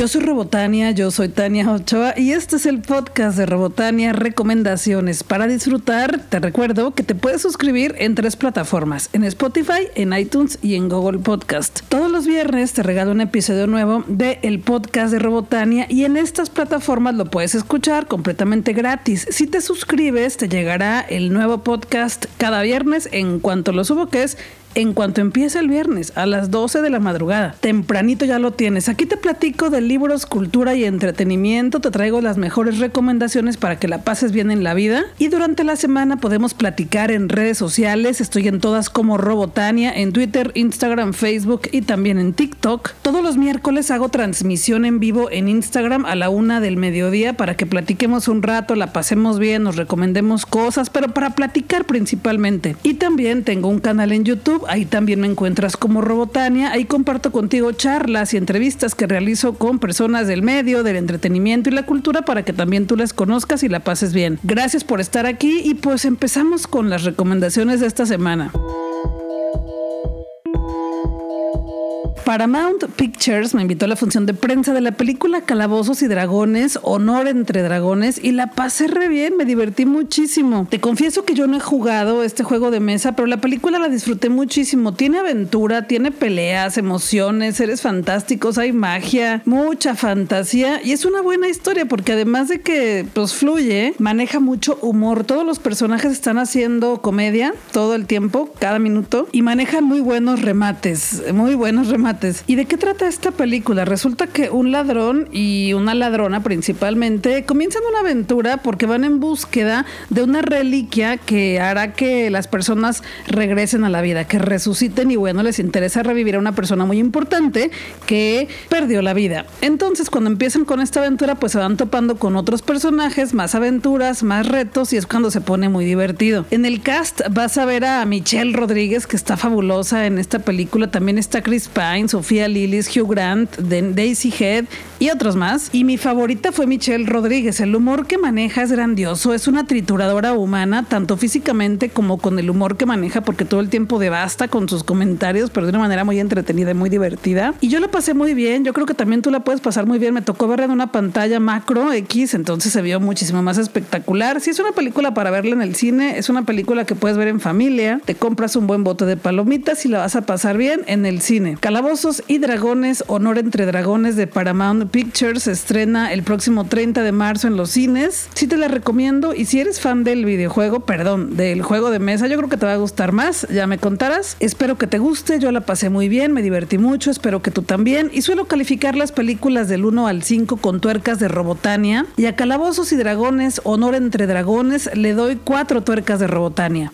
Yo soy Robotania, yo soy Tania Ochoa y este es el podcast de Robotania Recomendaciones para disfrutar. Te recuerdo que te puedes suscribir en tres plataformas, en Spotify, en iTunes y en Google Podcast. Todos los viernes te regalo un episodio nuevo de el podcast de Robotania y en estas plataformas lo puedes escuchar completamente gratis. Si te suscribes te llegará el nuevo podcast cada viernes en cuanto lo subo que es en cuanto empiece el viernes a las 12 de la madrugada. Tempranito ya lo tienes. Aquí te platico de libros, cultura y entretenimiento. Te traigo las mejores recomendaciones para que la pases bien en la vida. Y durante la semana podemos platicar en redes sociales. Estoy en todas como Robotania, en Twitter, Instagram, Facebook y también en TikTok. Todos los miércoles hago transmisión en vivo en Instagram a la una del mediodía para que platiquemos un rato, la pasemos bien, nos recomendemos cosas, pero para platicar principalmente. Y también tengo un canal en YouTube Ahí también me encuentras como Robotania. Ahí comparto contigo charlas y entrevistas que realizo con personas del medio, del entretenimiento y la cultura para que también tú las conozcas y la pases bien. Gracias por estar aquí y pues empezamos con las recomendaciones de esta semana. Paramount Pictures me invitó a la función de prensa de la película Calabozos y Dragones, Honor entre Dragones, y la pasé re bien, me divertí muchísimo. Te confieso que yo no he jugado este juego de mesa, pero la película la disfruté muchísimo. Tiene aventura, tiene peleas, emociones, seres fantásticos, hay magia, mucha fantasía, y es una buena historia porque además de que pues fluye, maneja mucho humor. Todos los personajes están haciendo comedia todo el tiempo, cada minuto, y manejan muy buenos remates, muy buenos remates ¿Y de qué trata esta película? Resulta que un ladrón y una ladrona principalmente comienzan una aventura porque van en búsqueda de una reliquia que hará que las personas regresen a la vida, que resuciten y bueno, les interesa revivir a una persona muy importante que perdió la vida. Entonces, cuando empiezan con esta aventura, pues se van topando con otros personajes, más aventuras, más retos y es cuando se pone muy divertido. En el cast vas a ver a Michelle Rodríguez, que está fabulosa en esta película. También está Chris Pine, Sofía Lillis, Hugh Grant, Daisy Head y otros más. Y mi favorita fue Michelle Rodríguez. El humor que maneja es grandioso. Es una trituradora humana, tanto físicamente como con el humor que maneja, porque todo el tiempo devasta con sus comentarios, pero de una manera muy entretenida y muy divertida. Y yo la pasé muy bien. Yo creo que también tú la puedes pasar muy bien. Me tocó verla en una pantalla macro X, entonces se vio muchísimo más espectacular. Si es una película para verla en el cine, es una película que puedes ver en familia. Te compras un buen bote de palomitas y la vas a pasar bien en el cine. Calabozos y Dragones, Honor entre Dragones de Paramount Pictures se estrena el próximo 30 de marzo en los cines. Sí te la recomiendo y si eres fan del videojuego, perdón, del juego de mesa, yo creo que te va a gustar más, ya me contarás. Espero que te guste, yo la pasé muy bien, me divertí mucho, espero que tú también. Y suelo calificar las películas del 1 al 5 con tuercas de Robotania y a Calabozos y Dragones, Honor entre Dragones, le doy 4 tuercas de Robotania.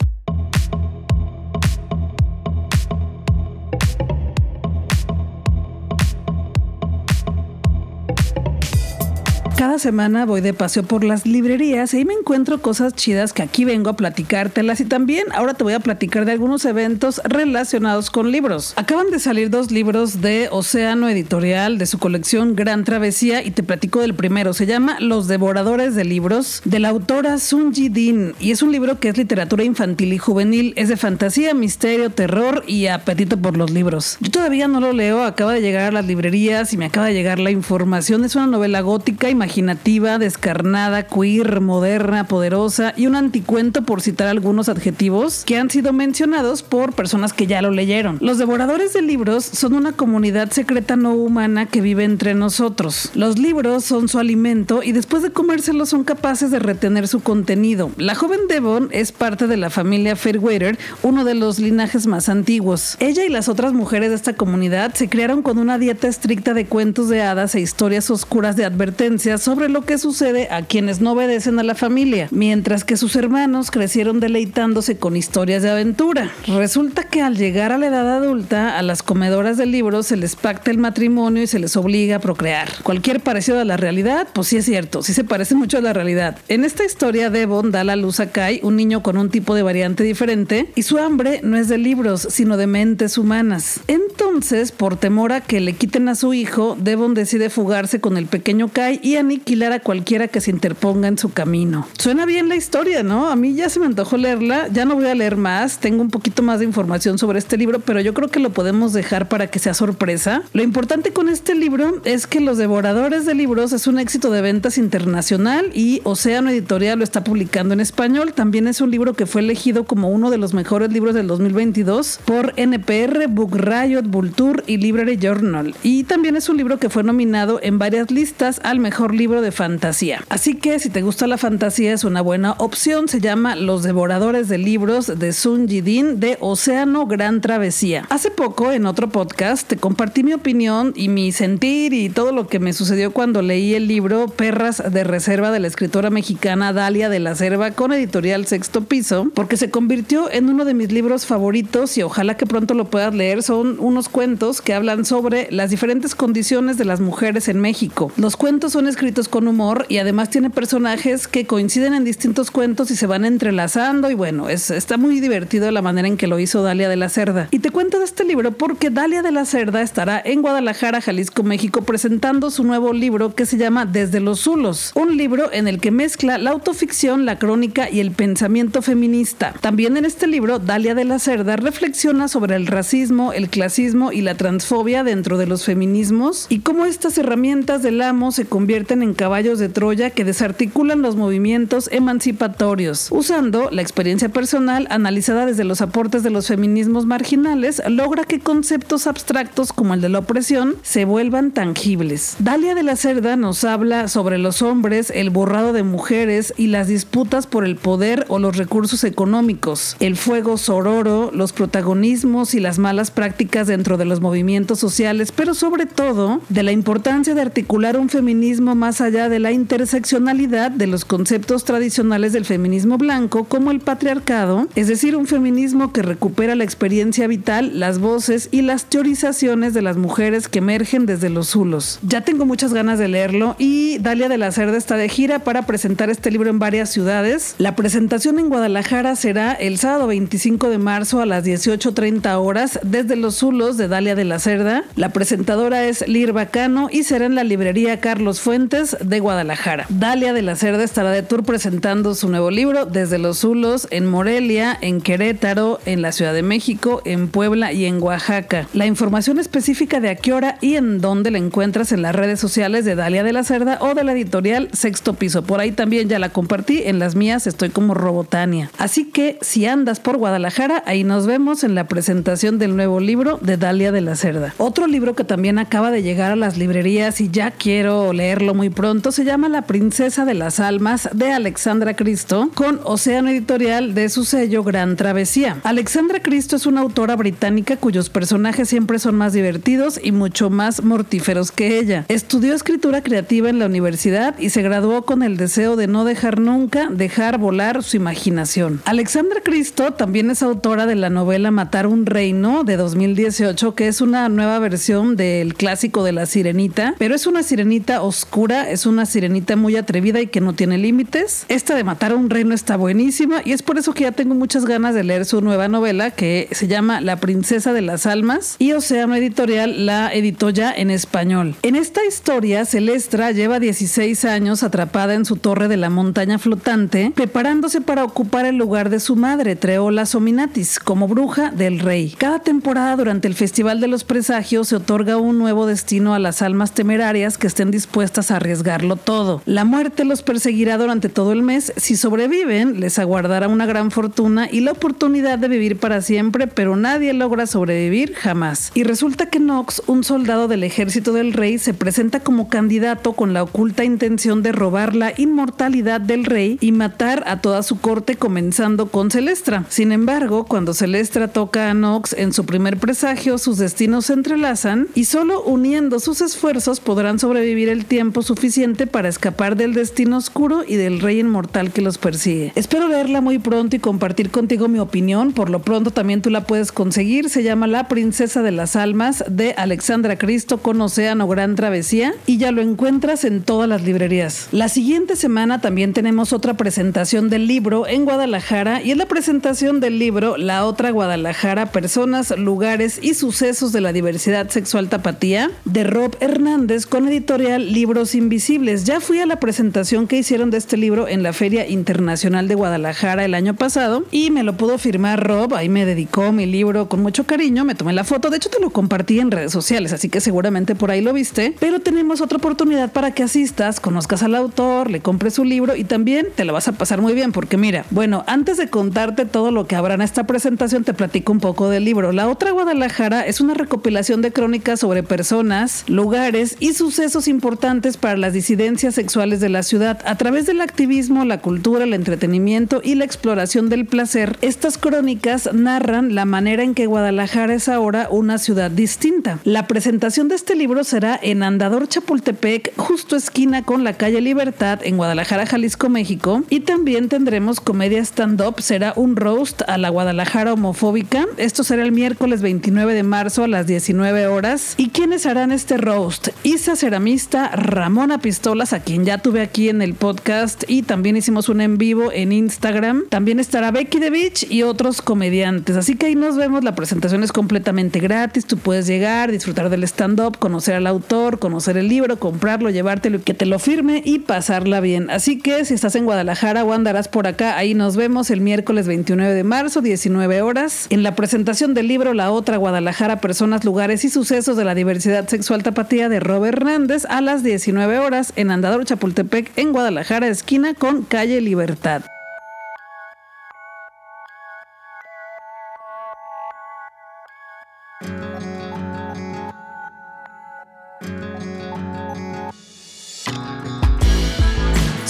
Cada semana voy de paseo por las librerías y ahí me encuentro cosas chidas que aquí vengo a platicártelas y también ahora te voy a platicar de algunos eventos relacionados con libros. Acaban de salir dos libros de Océano Editorial de su colección Gran Travesía y te platico del primero. Se llama Los Devoradores de Libros de la autora Sun Ji Din y es un libro que es literatura infantil y juvenil. Es de fantasía, misterio, terror y apetito por los libros. Yo todavía no lo leo, acaba de llegar a las librerías y me acaba de llegar la información. Es una novela gótica, y imaginativa, descarnada, queer, moderna, poderosa y un anticuento por citar algunos adjetivos que han sido mencionados por personas que ya lo leyeron. Los devoradores de libros son una comunidad secreta no humana que vive entre nosotros. Los libros son su alimento y después de comérselos son capaces de retener su contenido. La joven Devon es parte de la familia Fairweather, uno de los linajes más antiguos. Ella y las otras mujeres de esta comunidad se criaron con una dieta estricta de cuentos de hadas e historias oscuras de advertencias sobre lo que sucede a quienes no obedecen a la familia, mientras que sus hermanos crecieron deleitándose con historias de aventura. Resulta que al llegar a la edad adulta, a las comedoras de libros se les pacta el matrimonio y se les obliga a procrear. Cualquier parecido a la realidad, pues sí es cierto, sí se parece mucho a la realidad. En esta historia, Devon da la luz a Kai, un niño con un tipo de variante diferente, y su hambre no es de libros, sino de mentes humanas. Entonces, por temor a que le quiten a su hijo, Devon decide fugarse con el pequeño Kai y aniquilar a cualquiera que se interponga en su camino. Suena bien la historia, ¿no? A mí ya se me antojó leerla, ya no voy a leer más, tengo un poquito más de información sobre este libro, pero yo creo que lo podemos dejar para que sea sorpresa. Lo importante con este libro es que Los Devoradores de Libros es un éxito de ventas internacional y Océano Editorial lo está publicando en español. También es un libro que fue elegido como uno de los mejores libros del 2022 por NPR, Book Riot, Vulture y Library Journal. Y también es un libro que fue nominado en varias listas al mejor libro de fantasía. Así que si te gusta la fantasía es una buena opción. Se llama Los Devoradores de Libros de Sun Jidin de Océano Gran Travesía. Hace poco en otro podcast te compartí mi opinión y mi sentir y todo lo que me sucedió cuando leí el libro Perras de Reserva de la escritora mexicana Dalia de la Cerva con editorial Sexto Piso, porque se convirtió en uno de mis libros favoritos y ojalá que pronto lo puedas leer. Son unos cuentos que hablan sobre las diferentes condiciones de las mujeres en México. Los cuentos son escritos con humor y además tiene personajes que coinciden en distintos cuentos y se van entrelazando y bueno, es, está muy divertido la manera en que lo hizo Dalia de la Cerda. Y te cuento de este libro porque Dalia de la Cerda estará en Guadalajara, Jalisco, México, presentando su nuevo libro que se llama Desde los Zulos, un libro en el que mezcla la autoficción, la crónica y el pensamiento feminista. También en este libro, Dalia de la Cerda reflexiona sobre el racismo, el clasismo y la transfobia dentro de los feminismos y cómo estas herramientas del amo se convierten en caballos de Troya que desarticulan los movimientos emancipatorios. Usando la experiencia personal analizada desde los aportes de los feminismos marginales, logra que conceptos abstractos como el de la opresión se vuelvan tangibles. Dalia de la Cerda nos habla sobre los hombres, el borrado de mujeres y las disputas por el poder o los recursos económicos, el fuego sororo, los protagonismos y las malas prácticas dentro de los movimientos sociales, pero sobre todo de la importancia de articular un feminismo más allá de la interseccionalidad de los conceptos tradicionales del feminismo blanco como el patriarcado, es decir, un feminismo que recupera la experiencia vital, las voces y las teorizaciones de las mujeres que emergen desde los zulos. Ya tengo muchas ganas de leerlo y Dalia de la Cerda está de gira para presentar este libro en varias ciudades. La presentación en Guadalajara será el sábado 25 de marzo a las 18.30 horas desde los zulos de Dalia de la Cerda. La presentadora es Lir Bacano y será en la librería Carlos Fuentes de Guadalajara. Dalia de la Cerda estará de tour presentando su nuevo libro desde los zulos en Morelia, en Querétaro, en la Ciudad de México, en Puebla y en Oaxaca. La información específica de a qué hora y en dónde la encuentras en las redes sociales de Dalia de la Cerda o de la editorial Sexto Piso. Por ahí también ya la compartí, en las mías estoy como Robotania. Así que si andas por Guadalajara, ahí nos vemos en la presentación del nuevo libro de Dalia de la Cerda. Otro libro que también acaba de llegar a las librerías y ya quiero leerlo muy pronto se llama La Princesa de las Almas de Alexandra Cristo con Océano Editorial de su sello Gran Travesía. Alexandra Cristo es una autora británica cuyos personajes siempre son más divertidos y mucho más mortíferos que ella. Estudió escritura creativa en la universidad y se graduó con el deseo de no dejar nunca dejar volar su imaginación. Alexandra Cristo también es autora de la novela Matar un reino de 2018, que es una nueva versión del clásico de la sirenita, pero es una sirenita oscura, es una sirenita muy atrevida y que no tiene límites. Esta de Matar un reino está buenísima y es por eso que ya tengo muchas ganas de leer su nueva novela que se llama La princesa de las almas y Océano Editorial la editó ya en español. En esta historia, Celestra lleva 16 años atrapada en su torre de la montaña flotante, preparándose para ocupar el lugar de su madre, Treola Sominatis, como bruja del rey. Cada temporada durante el Festival de los Presagios se otorga un nuevo destino a las almas temerarias que estén dispuestas a arriesgarlo todo. La muerte los perseguirá durante todo el mes. Si sobreviven, les aguardará una gran fortuna y la oportunidad de vivir para siempre, pero nadie logra sobrevivir jamás. Y resulta que Nox, un soldado del ejército del rey, se presenta como candidato con la oculta intención de robar la inmortalidad del rey y matar a toda su corte, comenzando con Celestra. Sin embargo, cuando Celestra toca a Nox en su primer presagio, sus destinos se entrelazan y solo uniendo sus esfuerzos podrán sobrevivir el tiempo suficiente para escapar del destino oscuro y del rey inmortal que los persigue. Espero leerla muy pronto y compartir contigo mi opinión. Por lo pronto también tú la puedes conseguir. Se llama La Princesa de las Almas de Alexandra Cristo con Océano Gran Travesía y ya lo encuentras en todas las librerías. La siguiente semana también tenemos otra presentación del libro en Guadalajara y es la presentación del libro La otra Guadalajara, personas, lugares y sucesos de la diversidad sexual tapatía de Rob Hernández con editorial Libros Invisibles. Ya fui a la presentación que hicieron de este libro en la Feria Internacional de Guadalajara el año pasado y me lo pudo firmar Rob. Ahí me dedicó mi libro con mucho cariño. Me tomé la foto. De hecho, te lo compartí en redes sociales, así que seguramente por ahí lo viste. Pero tenemos otra oportunidad para que asistas, conozcas al autor, le compres su libro y también te la vas a pasar muy bien. Porque mira, bueno, antes de contarte todo lo que habrá en esta presentación, te platico un poco del libro. La otra Guadalajara es una recopilación de crónicas sobre personas, lugares y sucesos importantes las disidencias sexuales de la ciudad. A través del activismo, la cultura, el entretenimiento y la exploración del placer, estas crónicas narran la manera en que Guadalajara es ahora una ciudad distinta. La presentación de este libro será en Andador Chapultepec, justo esquina con la calle Libertad en Guadalajara, Jalisco, México. Y también tendremos comedia stand-up, será un roast a la Guadalajara homofóbica. Esto será el miércoles 29 de marzo a las 19 horas. ¿Y quiénes harán este roast? Isa Ceramista, Ramona Pistolas, a quien ya tuve aquí en el podcast y también hicimos un en vivo en Instagram. También estará Becky The Beach y otros comediantes. Así que ahí nos vemos. La presentación es completamente gratis. Tú puedes llegar, disfrutar del stand-up, conocer al autor, conocer el libro, comprarlo, llevártelo y que te lo firme y pasarla bien. Así que si estás en Guadalajara o andarás por acá, ahí nos vemos el miércoles 29 de marzo, 19 horas, en la presentación del libro La Otra Guadalajara, Personas, Lugares y Sucesos de la Diversidad Sexual Tapatía de Robert Hernández a las 19 horas en Andador Chapultepec en Guadalajara, esquina con calle Libertad.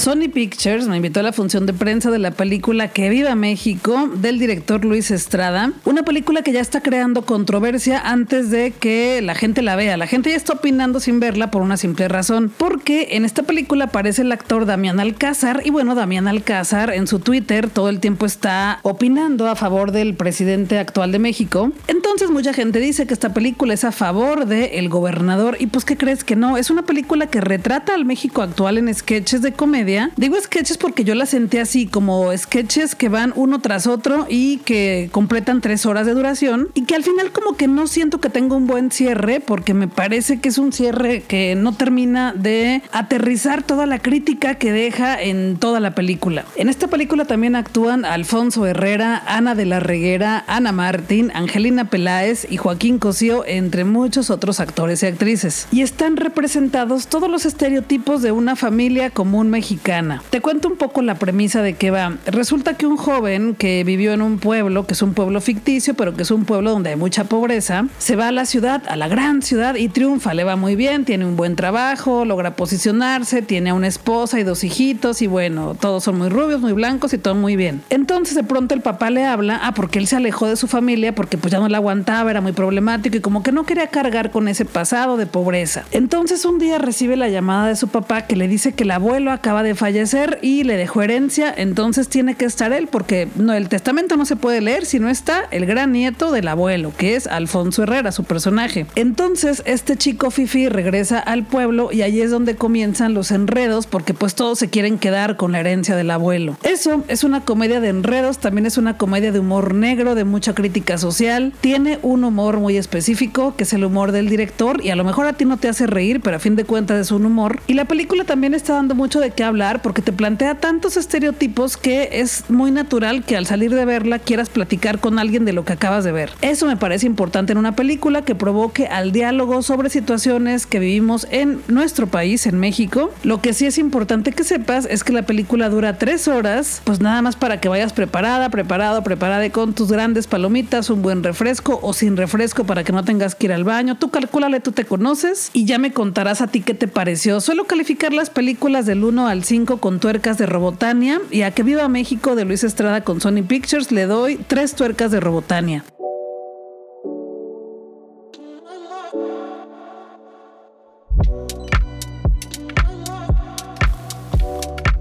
Sony Pictures me invitó a la función de prensa de la película Que Viva México del director Luis Estrada. Una película que ya está creando controversia antes de que la gente la vea. La gente ya está opinando sin verla por una simple razón. Porque en esta película aparece el actor Damián Alcázar. Y bueno, Damián Alcázar en su Twitter todo el tiempo está opinando a favor del presidente actual de México. Entonces mucha gente dice que esta película es a favor del gobernador. Y pues, ¿qué crees que no? Es una película que retrata al México actual en sketches de comedia Digo sketches porque yo las sentí así, como sketches que van uno tras otro y que completan tres horas de duración y que al final como que no siento que tenga un buen cierre porque me parece que es un cierre que no termina de aterrizar toda la crítica que deja en toda la película. En esta película también actúan Alfonso Herrera, Ana de la Reguera, Ana Martín, Angelina Peláez y Joaquín Cosío, entre muchos otros actores y actrices. Y están representados todos los estereotipos de una familia común mexicana te cuento un poco la premisa de qué va. Resulta que un joven que vivió en un pueblo, que es un pueblo ficticio, pero que es un pueblo donde hay mucha pobreza, se va a la ciudad, a la gran ciudad y triunfa, le va muy bien, tiene un buen trabajo, logra posicionarse, tiene una esposa y dos hijitos y bueno, todos son muy rubios, muy blancos y todo muy bien. Entonces de pronto el papá le habla, ah, porque él se alejó de su familia porque pues ya no la aguantaba, era muy problemático y como que no quería cargar con ese pasado de pobreza. Entonces un día recibe la llamada de su papá que le dice que el abuelo acaba de fallecer y le dejó herencia, entonces tiene que estar él, porque no, el testamento no se puede leer si no está el gran nieto del abuelo, que es Alfonso Herrera, su personaje. Entonces este chico Fifi regresa al pueblo y ahí es donde comienzan los enredos, porque pues todos se quieren quedar con la herencia del abuelo. Eso es una comedia de enredos, también es una comedia de humor negro, de mucha crítica social, tiene un humor muy específico, que es el humor del director, y a lo mejor a ti no te hace reír, pero a fin de cuentas es un humor. Y la película también está dando mucho de qué hablar porque te plantea tantos estereotipos que es muy natural que al salir de verla quieras platicar con alguien de lo que acabas de ver. Eso me parece importante en una película que provoque al diálogo sobre situaciones que vivimos en nuestro país, en México. Lo que sí es importante que sepas es que la película dura tres horas, pues nada más para que vayas preparada, preparado, preparada con tus grandes palomitas, un buen refresco o sin refresco para que no tengas que ir al baño. Tú calculale, tú te conoces y ya me contarás a ti qué te pareció. Suelo calificar las películas del 1 al 5 con tuercas de Robotania y a que viva México de Luis Estrada con Sony Pictures le doy tres tuercas de Robotania.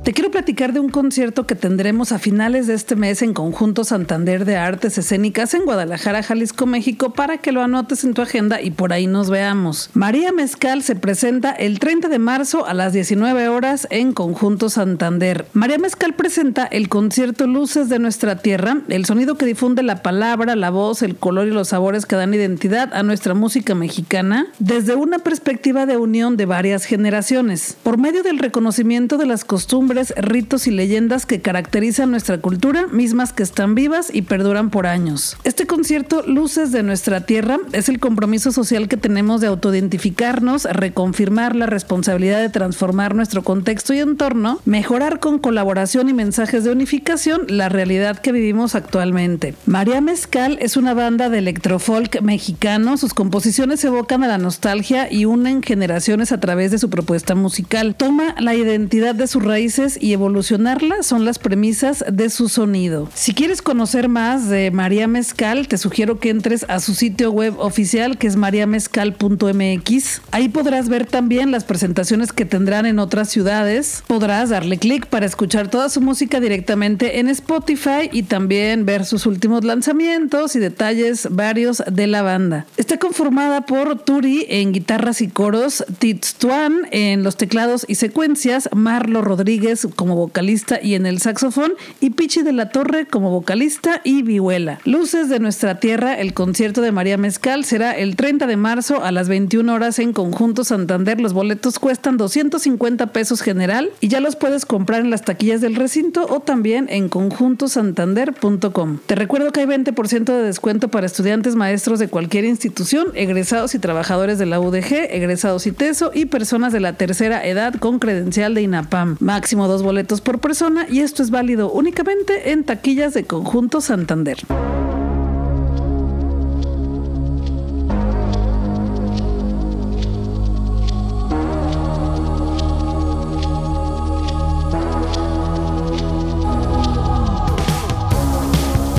Te quiero platicar de un concierto que tendremos a finales de este mes en Conjunto Santander de Artes Escénicas en Guadalajara, Jalisco, México, para que lo anotes en tu agenda y por ahí nos veamos. María Mezcal se presenta el 30 de marzo a las 19 horas en Conjunto Santander. María Mezcal presenta el concierto Luces de nuestra Tierra, el sonido que difunde la palabra, la voz, el color y los sabores que dan identidad a nuestra música mexicana desde una perspectiva de unión de varias generaciones. Por medio del reconocimiento de las costumbres, ritos y leyendas que caracterizan nuestra cultura, mismas que están vivas y perduran por años. Este concierto Luces de nuestra Tierra es el compromiso social que tenemos de autoidentificarnos, reconfirmar la responsabilidad de transformar nuestro contexto y entorno, mejorar con colaboración y mensajes de unificación la realidad que vivimos actualmente. María Mezcal es una banda de electrofolk mexicano, sus composiciones evocan a la nostalgia y unen generaciones a través de su propuesta musical. Toma la identidad de sus raíces y evolucionarla son las premisas de su sonido. Si quieres conocer más de María Mezcal, te sugiero que entres a su sitio web oficial que es mariamezcal.mx. Ahí podrás ver también las presentaciones que tendrán en otras ciudades. Podrás darle clic para escuchar toda su música directamente en Spotify y también ver sus últimos lanzamientos y detalles varios de la banda. Está conformada por Turi en guitarras y coros, Tits Tuan en los teclados y secuencias, Marlo Rodríguez como vocalista y en el saxofón y Pichi de la Torre como vocalista y vihuela. Luces de nuestra tierra, el concierto de María Mezcal será el 30 de marzo a las 21 horas en Conjunto Santander. Los boletos cuestan 250 pesos general y ya los puedes comprar en las taquillas del recinto o también en conjuntosantander.com. Te recuerdo que hay 20% de descuento para estudiantes maestros de cualquier institución, egresados y trabajadores de la UDG, egresados y TESO y personas de la tercera edad con credencial de INAPAM. Máximo dos boletos por persona y esto es válido únicamente en taquillas de Conjunto Santander.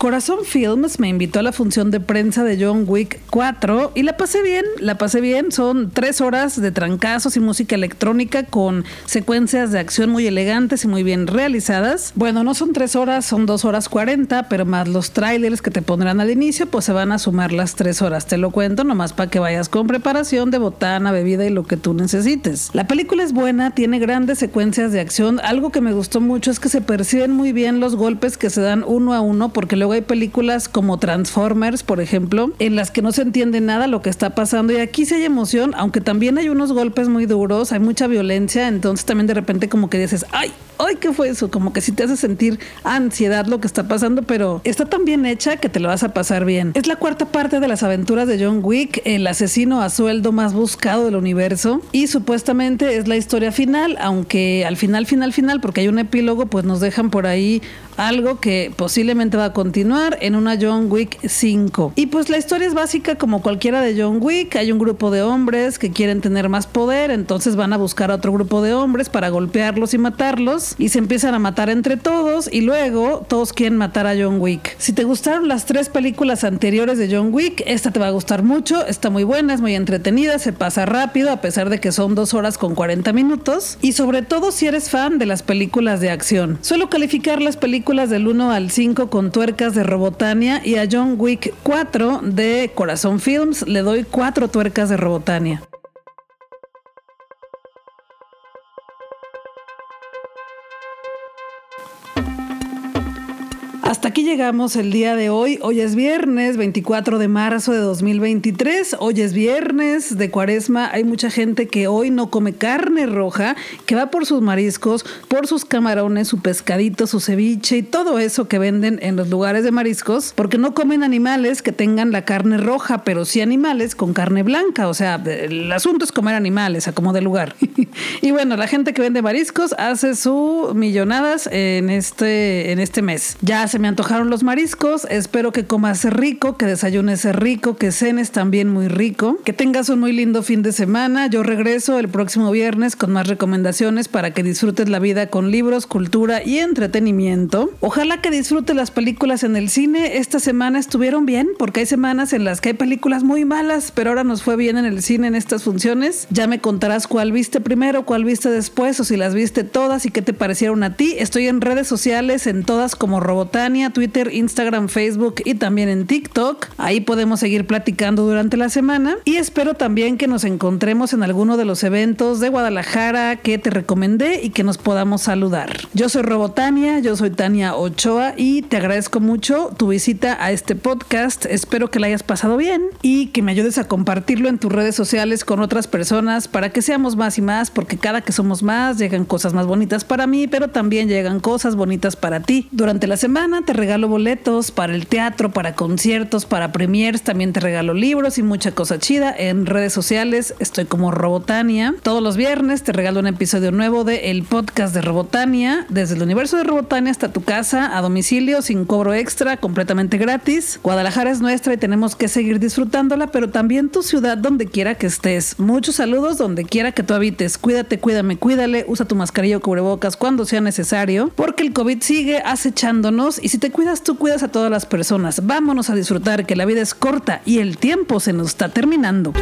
Corazón Films me invitó a la función de prensa de John Wick 4 y la pasé bien, la pasé bien. Son tres horas de trancazos y música electrónica con secuencias de acción muy elegantes y muy bien realizadas. Bueno, no son tres horas, son dos horas cuarenta, pero más los trailers que te pondrán al inicio, pues se van a sumar las tres horas. Te lo cuento nomás para que vayas con preparación de botana, bebida y lo que tú necesites. La película es buena, tiene grandes secuencias de acción. Algo que me gustó mucho es que se perciben muy bien los golpes que se dan uno a uno, porque luego hay películas como Transformers, por ejemplo, en las que no se entiende nada lo que está pasando y aquí sí hay emoción, aunque también hay unos golpes muy duros, hay mucha violencia, entonces también de repente como que dices, ay, ay, ¿qué fue eso? Como que sí te hace sentir ansiedad lo que está pasando, pero está tan bien hecha que te lo vas a pasar bien. Es la cuarta parte de las aventuras de John Wick, el asesino a sueldo más buscado del universo y supuestamente es la historia final, aunque al final, final, final, porque hay un epílogo, pues nos dejan por ahí algo que posiblemente va a continuar en una John Wick 5. Y pues la historia es básica como cualquiera de John Wick. Hay un grupo de hombres que quieren tener más poder, entonces van a buscar a otro grupo de hombres para golpearlos y matarlos. Y se empiezan a matar entre todos y luego todos quieren matar a John Wick. Si te gustaron las tres películas anteriores de John Wick, esta te va a gustar mucho. Está muy buena, es muy entretenida, se pasa rápido a pesar de que son dos horas con 40 minutos. Y sobre todo si eres fan de las películas de acción. Suelo calificar las películas del 1 al 5 con tuercas de Robotania y a John Wick 4 de Corazón Films le doy 4 tuercas de Robotania. Hasta aquí llegamos el día de hoy. Hoy es viernes 24 de marzo de 2023. Hoy es viernes de cuaresma. Hay mucha gente que hoy no come carne roja, que va por sus mariscos, por sus camarones, su pescadito, su ceviche y todo eso que venden en los lugares de mariscos, porque no comen animales que tengan la carne roja, pero sí animales con carne blanca. O sea, el asunto es comer animales a como de lugar. y bueno, la gente que vende mariscos hace su millonadas en este, en este mes. Ya se se me antojaron los mariscos. Espero que comas rico, que desayunes rico, que cenes también muy rico. Que tengas un muy lindo fin de semana. Yo regreso el próximo viernes con más recomendaciones para que disfrutes la vida con libros, cultura y entretenimiento. Ojalá que disfrutes las películas en el cine. Esta semana estuvieron bien porque hay semanas en las que hay películas muy malas, pero ahora nos fue bien en el cine en estas funciones. Ya me contarás cuál viste primero, cuál viste después o si las viste todas y qué te parecieron a ti. Estoy en redes sociales, en todas como Robotania, Twitter, Instagram, Facebook y también en TikTok. Ahí podemos seguir platicando durante la semana y espero también que nos encontremos en alguno de los eventos de Guadalajara que te recomendé y que nos podamos saludar. Yo soy Robotania, yo soy Tania Ochoa y te agradezco mucho tu visita a este podcast. Espero que la hayas pasado bien y que me ayudes a compartirlo en tus redes sociales con otras personas para que seamos más y más, porque cada que somos más llegan cosas más bonitas para mí, pero también llegan cosas bonitas para ti. Durante la te regalo boletos para el teatro, para conciertos, para premiers, también te regalo libros y mucha cosa chida en redes sociales. Estoy como Robotania. Todos los viernes te regalo un episodio nuevo de el podcast de Robotania, desde el universo de Robotania hasta tu casa, a domicilio, sin cobro extra, completamente gratis. Guadalajara es nuestra y tenemos que seguir disfrutándola, pero también tu ciudad donde quiera que estés. Muchos saludos donde quiera que tú habites. Cuídate, cuídame, cuídale, usa tu mascarilla o cubrebocas cuando sea necesario, porque el COVID sigue acechándonos y si te cuidas tú cuidas a todas las personas. Vámonos a disfrutar que la vida es corta y el tiempo se nos está terminando.